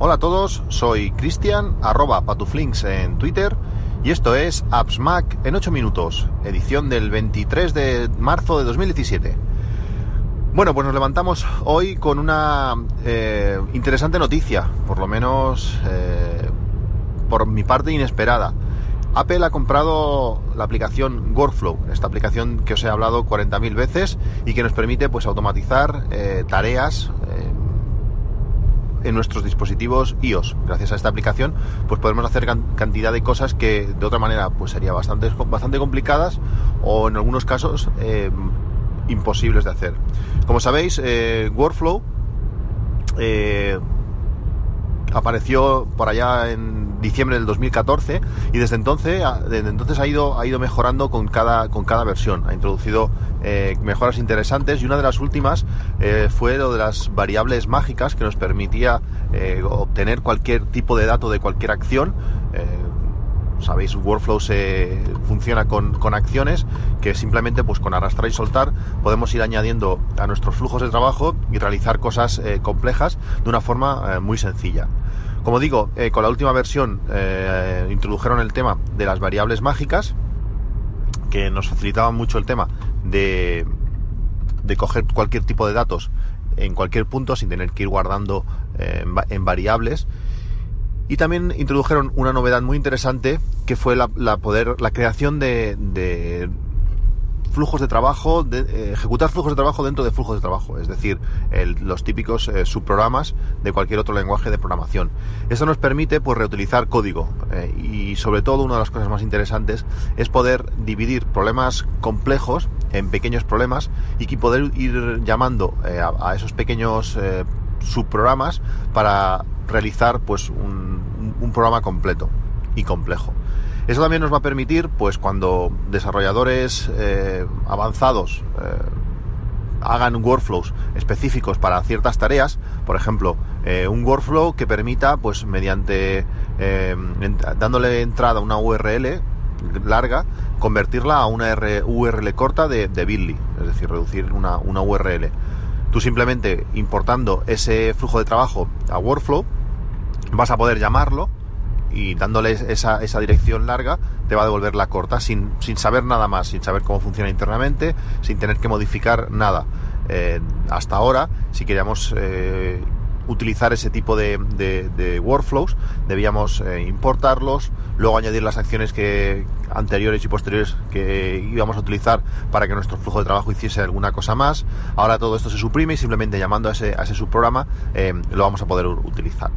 Hola a todos, soy Cristian, arroba patuflinks en Twitter y esto es Apps Mac en 8 minutos, edición del 23 de marzo de 2017. Bueno, pues nos levantamos hoy con una eh, interesante noticia, por lo menos eh, por mi parte inesperada. Apple ha comprado la aplicación Workflow, esta aplicación que os he hablado 40.000 veces y que nos permite pues automatizar eh, tareas en nuestros dispositivos iOS. Gracias a esta aplicación, pues podemos hacer cantidad de cosas que de otra manera pues sería bastante, bastante complicadas o en algunos casos eh, imposibles de hacer. Como sabéis, eh, Workflow eh, apareció por allá en diciembre del 2014 y desde entonces, desde entonces ha ido, mejorando con cada, versión. Ha introducido eh, mejoras interesantes y una de las últimas eh, fue lo de las variables mágicas que nos permitía eh, obtener cualquier tipo de dato de cualquier acción sabéis, Workflow se funciona con, acciones que simplemente pues con arrastrar y soltar podemos ir añadiendo a nuestros flujos de trabajo y realizar cosas complejas de una forma muy sencilla. Como digo, eh, con la última versión introdujeron el tema de las variables mágicas que nos facilitaban mucho el tema de, de coger cualquier tipo de datos en cualquier punto sin tener que ir guardando en variables. Y también introdujeron una novedad muy interesante que fue la, poder, la creación de, flujos de trabajo, de, eh, ejecutar flujos de trabajo dentro de flujos de trabajo, es decir, los típicos eh, subprogramas de cualquier otro lenguaje de programación. Esto nos permite pues reutilizar código eh, y sobre todo una de las cosas más interesantes es poder dividir problemas complejos en pequeños problemas y que poder ir llamando a, a, esos pequeños subprogramas para realizar pues un, programa completo y complejo. Eso también nos va a permitir, pues cuando desarrolladores eh, avanzados eh, hagan workflows específicos para ciertas tareas, por ejemplo, eh, un workflow que permita, pues mediante dándole entrada a una URL larga, convertirla a una URL corta de, de es decir, reducir una, una URL. Tú simplemente importando ese flujo de trabajo a Workflow, vas a poder llamarlo y dándole esa, esa dirección larga te va a devolver la corta sin, sin, saber nada más, sin saber cómo funciona internamente, sin tener que modificar nada. Eh, hasta ahora, si queríamos eh, utilizar ese tipo de, workflows, debíamos eh, importarlos, luego añadir las acciones que anteriores y posteriores que íbamos a utilizar para que nuestro flujo de trabajo hiciese alguna cosa más. Ahora todo esto se suprime y simplemente llamando a ese, subprograma lo vamos a poder utilizar.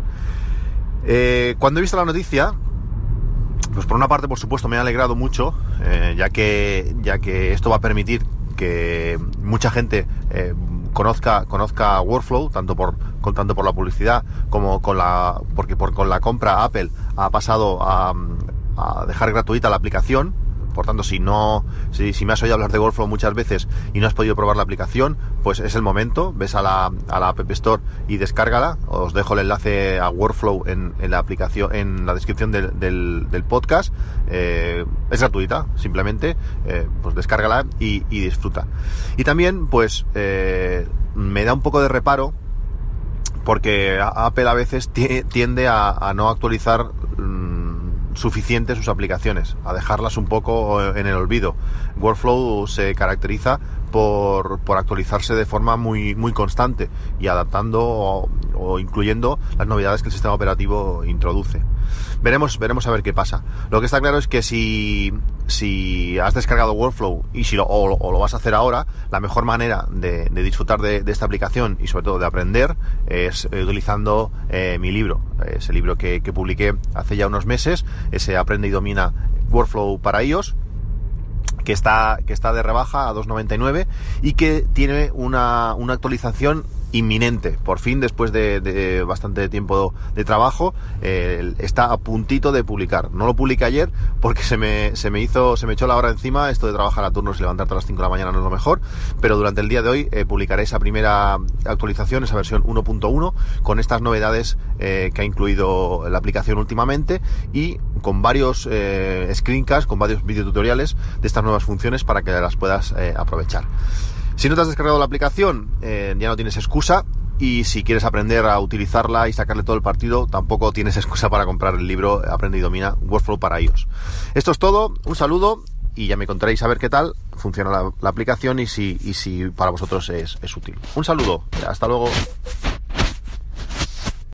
Eh, cuando he visto la noticia, pues por una parte, por supuesto, me ha alegrado mucho, ya, que, ya que esto va a permitir que mucha gente conozca, conozca Workflow, tanto por, tanto por la publicidad como con la, porque por, con la compra Apple ha pasado a, a dejar gratuita la aplicación por tanto, si no, si, me has oído hablar de Workflow muchas veces y no has podido probar la aplicación, pues es el momento. Ves a la, a la App Store y descárgala. Os dejo el enlace a Workflow en, la aplicación, en la descripción del, del, podcast. Eh, es gratuita, simplemente, eh, pues descárgala y, disfruta. Y también, pues, eh, me da un poco de reparo porque Apple a veces tiende a, a no actualizar suficiente sus aplicaciones, a dejarlas un poco en el olvido. Workflow se caracteriza por, por actualizarse de forma muy, muy constante y adaptando o, incluyendo las novedades que el sistema operativo introduce. Veremos, veremos a ver qué pasa. Lo que está claro es que si, si has descargado Workflow y si lo, o, lo vas a hacer ahora, la mejor manera de, disfrutar de, esta aplicación y sobre todo de aprender es utilizando eh, mi libro, ese libro que, que publiqué hace ya unos meses, ese Aprende y Domina Workflow para iOS que está, que está de rebaja a 2,99 y que tiene una, una actualización inminente. Por fin, después de, bastante tiempo de trabajo, eh, está a puntito de publicar. No lo publiqué ayer porque se me, se me hizo, se me echó la hora encima. Esto de trabajar a turnos y levantarte a las 5 de la mañana no es lo mejor. Pero durante el día de hoy eh, publicaré esa primera actualización, esa versión 1.1, con estas novedades eh, que ha incluido la aplicación últimamente y con varios screencasts, con varios videotutoriales de estas nuevas funciones para que las puedas aprovechar. Si no te has descargado la aplicación, eh, ya no tienes excusa Y si quieres aprender a utilizarla y sacarle todo el partido, tampoco tienes excusa para comprar el libro Aprende y Domina Workflow para iOS. Esto es todo, un saludo y ya me contaréis a ver qué tal funciona la, aplicación y si, y si para vosotros es, es útil. Un saludo, hasta luego.